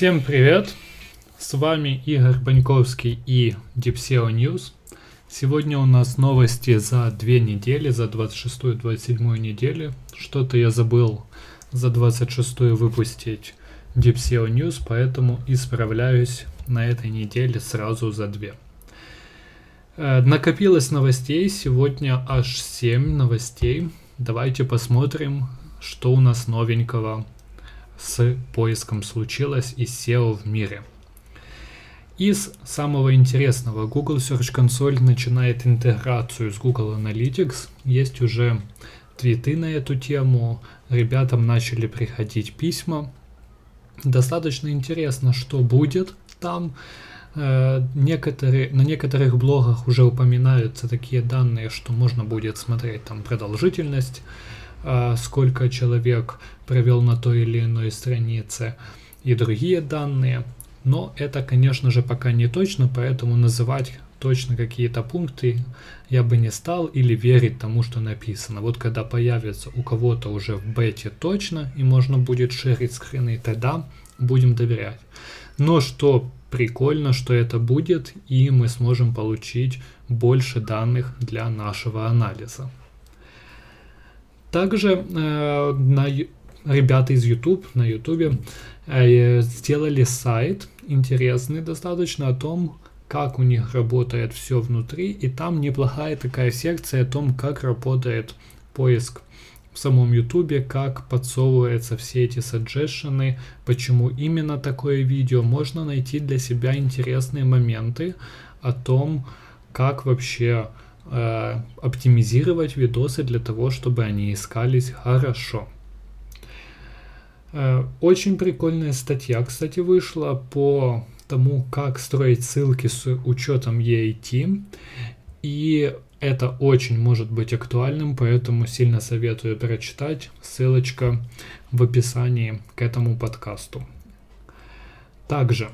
Всем привет! С вами Игорь Баньковский и DeepSeo News. Сегодня у нас новости за две недели, за 26-27 недели. Что-то я забыл за 26 выпустить DeepSeo News, поэтому исправляюсь на этой неделе сразу за две. Э, накопилось новостей, сегодня аж 7 новостей. Давайте посмотрим, что у нас новенького с поиском случилось и SEO в мире. Из самого интересного, Google Search Console начинает интеграцию с Google Analytics. Есть уже твиты на эту тему, ребятам начали приходить письма. Достаточно интересно, что будет там. Э, некоторые, на некоторых блогах уже упоминаются такие данные, что можно будет смотреть там продолжительность, сколько человек провел на той или иной странице и другие данные. Но это, конечно же, пока не точно, поэтому называть точно какие-то пункты я бы не стал или верить тому, что написано. Вот когда появится у кого-то уже в бете точно и можно будет шерить скрины, тогда будем доверять. Но что прикольно, что это будет, и мы сможем получить больше данных для нашего анализа. Также э, на ребята из YouTube на YouTube э, сделали сайт интересный достаточно о том, как у них работает все внутри, и там неплохая такая секция о том, как работает поиск в самом ютубе, как подсовываются все эти саджешены, почему именно такое видео. Можно найти для себя интересные моменты о том, как вообще э, оптимизировать видосы для того, чтобы они искались хорошо. Э, очень прикольная статья, кстати, вышла по тому, как строить ссылки с учетом EAT. И это очень может быть актуальным, поэтому сильно советую прочитать. Ссылочка в описании к этому подкасту. Также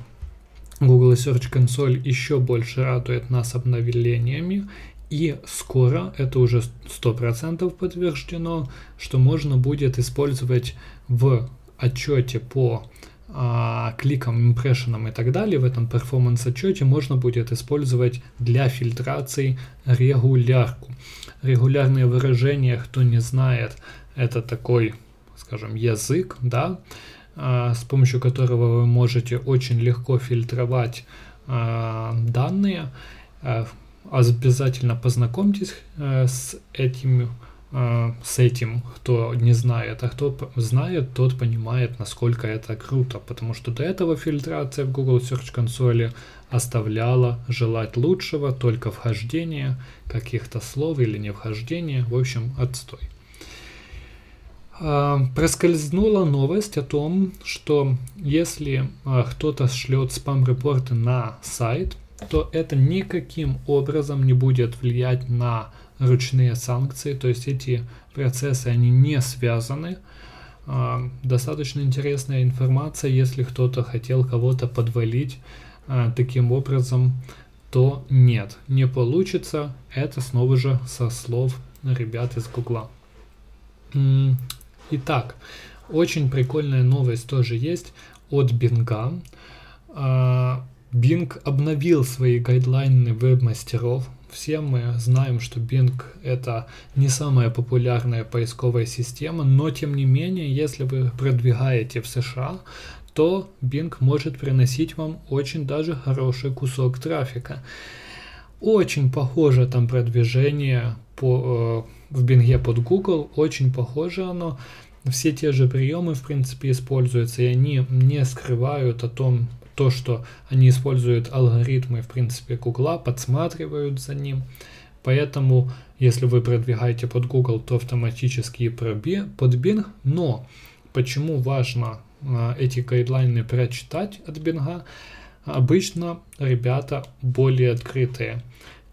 Google Search Console еще больше радует нас обновлениями. И скоро, это уже 100% подтверждено, что можно будет использовать в отчете по а, кликам, импрессионам и так далее, в этом перформанс отчете можно будет использовать для фильтрации регулярку. Регулярные выражения, кто не знает, это такой, скажем, язык, да, а, с помощью которого вы можете очень легко фильтровать а, данные. А, обязательно познакомьтесь а, с этим а, с этим, кто не знает, а кто знает, тот понимает, насколько это круто, потому что до этого фильтрация в Google Search консоли оставляла желать лучшего, только вхождение каких-то слов или не вхождение, в общем, отстой. А, проскользнула новость о том, что если а, кто-то шлет спам-репорты на сайт, то это никаким образом не будет влиять на ручные санкции, то есть эти процессы, они не связаны. А, достаточно интересная информация, если кто-то хотел кого-то подвалить а, таким образом, то нет, не получится. Это снова же со слов ребят из Гугла. Итак, очень прикольная новость тоже есть от Бинга. Bing обновил свои гайдлайны веб-мастеров все мы знаем, что Bing это не самая популярная поисковая система, но тем не менее, если вы продвигаете в США, то Bing может приносить вам очень даже хороший кусок трафика. Очень похоже там продвижение по, э, в Bing под Google, очень похоже оно. Все те же приемы, в принципе, используются, и они не скрывают о том, то, что они используют алгоритмы, в принципе, Гугла, подсматривают за ним. Поэтому, если вы продвигаете под Google, то автоматически и под Bing. Но почему важно а, эти гайдлайны прочитать от Bing? Обычно ребята более открытые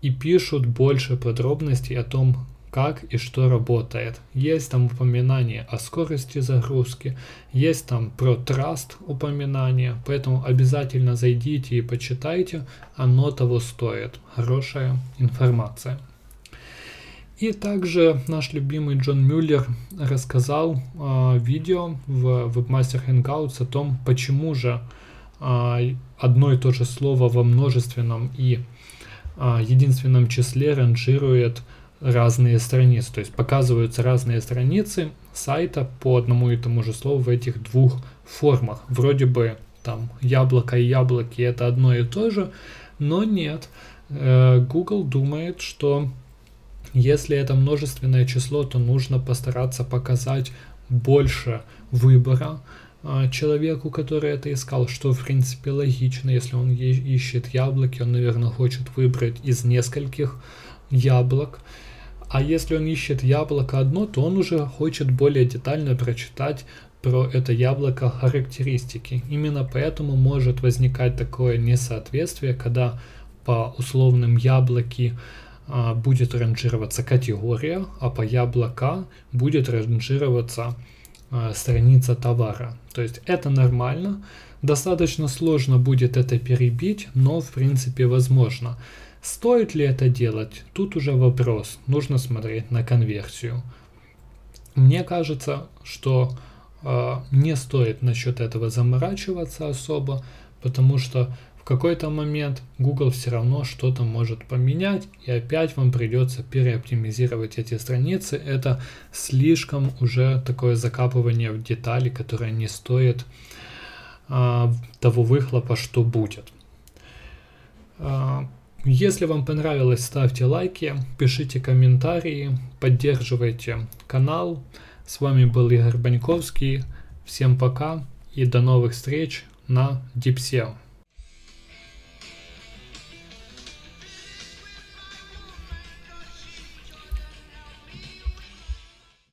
и пишут больше подробностей о том, как и что работает. Есть там упоминание о скорости загрузки, есть там про траст упоминание, поэтому обязательно зайдите и почитайте, оно того стоит. Хорошая информация. И также наш любимый Джон Мюллер рассказал э, видео в Webmaster Hangouts о том, почему же а, одно и то же слово во множественном и а, единственном числе ранжирует разные страницы. То есть показываются разные страницы сайта по одному и тому же слову в этих двух формах. Вроде бы там яблоко и яблоки это одно и то же, но нет. Э, Google думает, что если это множественное число, то нужно постараться показать больше выбора а, человеку, который это искал, что в принципе логично, если он ищет яблоки, он, наверное, хочет выбрать из нескольких яблок. А если он ищет яблоко одно, то он уже хочет более детально прочитать про это яблоко характеристики. Именно поэтому может возникать такое несоответствие, когда по условным яблоки а, будет ранжироваться категория, а по яблока будет ранжироваться а, страница товара. То есть это нормально. Достаточно сложно будет это перебить, но в принципе возможно. Стоит ли это делать? Тут уже вопрос. Нужно смотреть на конверсию. Мне кажется, что э, не стоит насчет этого заморачиваться особо, потому что в какой-то момент Google все равно что-то может поменять, и опять вам придется переоптимизировать эти страницы. Это слишком уже такое закапывание в детали, которое не стоит а, того выхлопа, что будет. А, если вам понравилось, ставьте лайки, пишите комментарии, поддерживайте канал. С вами был Игорь Баньковский. Всем пока и до новых встреч на DeepSEO.